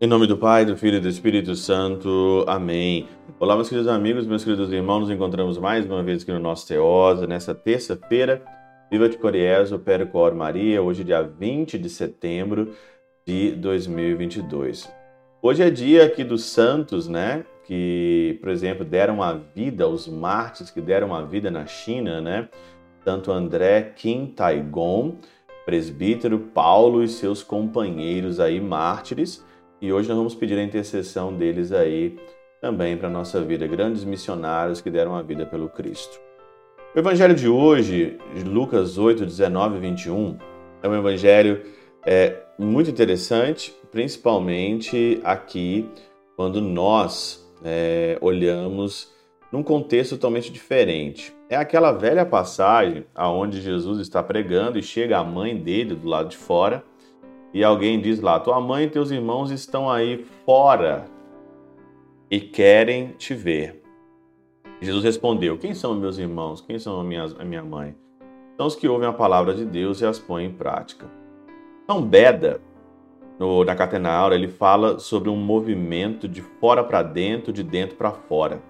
Em nome do Pai, do Filho e do Espírito Santo. Amém. Olá, meus queridos amigos, meus queridos irmãos. Nos encontramos mais uma vez aqui no nosso Teosa, nessa terça-feira. Viva de Coriezo, Percor Maria, hoje dia 20 de setembro de 2022. Hoje é dia aqui dos santos, né? Que, por exemplo, deram a vida, os mártires que deram a vida na China, né? Tanto André Kim Taigon, presbítero, Paulo e seus companheiros aí mártires e hoje nós vamos pedir a intercessão deles aí também para a nossa vida, grandes missionários que deram a vida pelo Cristo. O evangelho de hoje, Lucas 8, 19 e 21, é um evangelho é, muito interessante, principalmente aqui quando nós é, olhamos num contexto totalmente diferente. É aquela velha passagem aonde Jesus está pregando e chega a mãe dele do lado de fora e alguém diz lá: Tua mãe e teus irmãos estão aí fora e querem te ver. Jesus respondeu: Quem são meus irmãos? Quem são a minha, a minha mãe? São os que ouvem a palavra de Deus e as põem em prática. Então, Beda, no, na Catenaura, ele fala sobre um movimento de fora para dentro, de dentro para fora.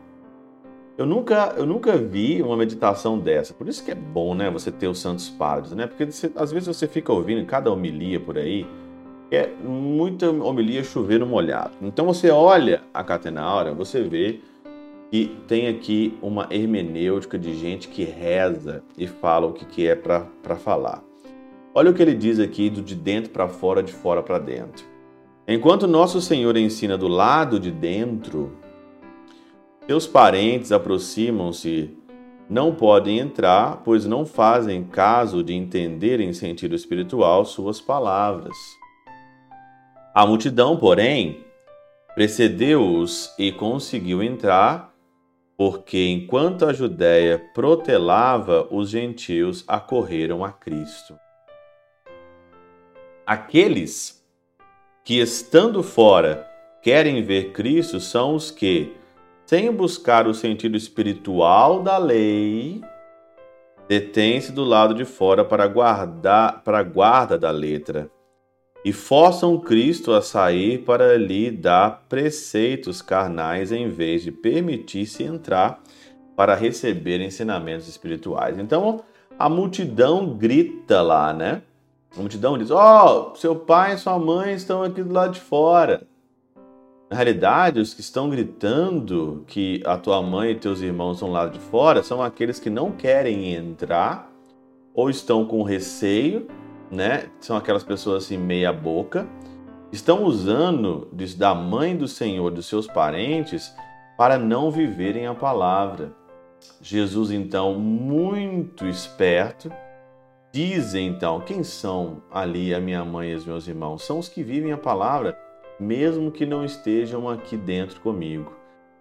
Eu nunca, eu nunca vi uma meditação dessa. Por isso que é bom, né, você ter os santos padres, né? Porque você, às vezes você fica ouvindo cada homilia por aí, é muita homilia chover no molhado. Então você olha a Catenaura, você vê que tem aqui uma hermenêutica de gente que reza e fala o que, que é para falar. Olha o que ele diz aqui do de dentro para fora, de fora para dentro. Enquanto nosso Senhor ensina do lado de dentro, seus parentes aproximam-se, não podem entrar, pois não fazem caso de entender em sentido espiritual suas palavras. A multidão, porém, precedeu-os e conseguiu entrar, porque enquanto a Judéia protelava, os gentios acorreram a Cristo. Aqueles que, estando fora, querem ver Cristo são os que, sem buscar o sentido espiritual da lei, detém-se do lado de fora para guardar para a guarda da letra e forçam Cristo a sair para lhe dar preceitos carnais em vez de permitir-se entrar para receber ensinamentos espirituais. Então a multidão grita lá, né? A multidão diz: Ó, oh, seu pai e sua mãe estão aqui do lado de fora. Na realidade, os que estão gritando que a tua mãe e teus irmãos estão lá de fora são aqueles que não querem entrar ou estão com receio, né? São aquelas pessoas assim meia boca, estão usando da mãe do Senhor, dos seus parentes, para não viverem a palavra. Jesus então, muito esperto, diz então, quem são ali a minha mãe e os meus irmãos? São os que vivem a palavra mesmo que não estejam aqui dentro comigo.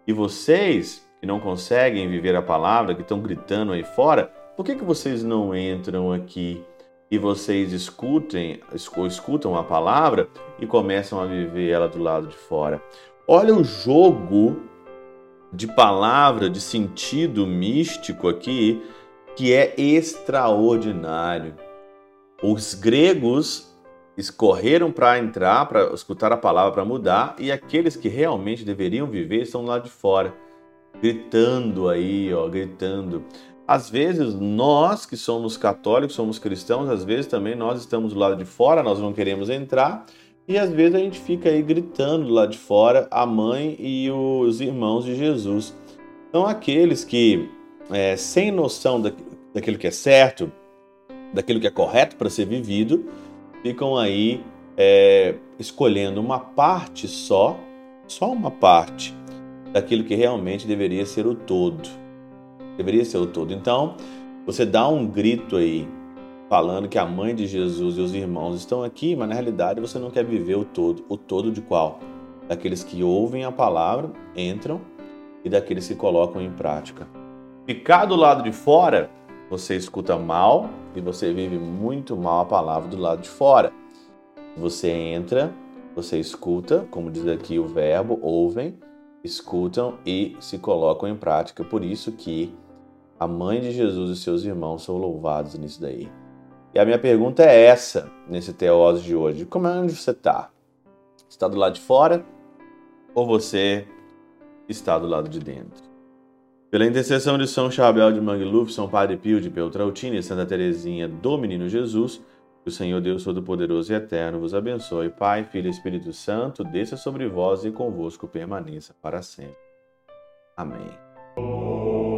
E vocês que não conseguem viver a palavra, que estão gritando aí fora, por que, que vocês não entram aqui e vocês escutem, escutam a palavra e começam a viver ela do lado de fora? Olha o jogo de palavra, de sentido místico aqui, que é extraordinário. Os gregos escorreram para entrar, para escutar a palavra, para mudar, e aqueles que realmente deveriam viver estão lá de fora, gritando aí, ó, gritando. Às vezes, nós que somos católicos, somos cristãos, às vezes também nós estamos do lado de fora, nós não queremos entrar, e às vezes a gente fica aí gritando do lado de fora a mãe e os irmãos de Jesus. São aqueles que, é, sem noção daquilo que é certo, daquilo que é correto para ser vivido, ficam aí é, escolhendo uma parte só, só uma parte daquilo que realmente deveria ser o todo. Deveria ser o todo. Então, você dá um grito aí, falando que a mãe de Jesus e os irmãos estão aqui, mas na realidade você não quer viver o todo. O todo de qual? Daqueles que ouvem a palavra, entram, e daqueles que colocam em prática. Ficar do lado de fora você escuta mal e você vive muito mal a palavra do lado de fora. Você entra, você escuta, como diz aqui o verbo, ouvem, escutam e se colocam em prática. Por isso que a mãe de Jesus e seus irmãos são louvados nisso daí. E a minha pergunta é essa, nesse teóse de hoje. Como é onde você está? está do lado de fora ou você está do lado de dentro. Pela intercessão de São Chabel de Mangluf, São Padre Pio de Peltrautina e Santa Teresinha do Menino Jesus, que o Senhor Deus Todo-Poderoso e Eterno vos abençoe. Pai, Filho e Espírito Santo, desça sobre vós e convosco permaneça para sempre. Amém.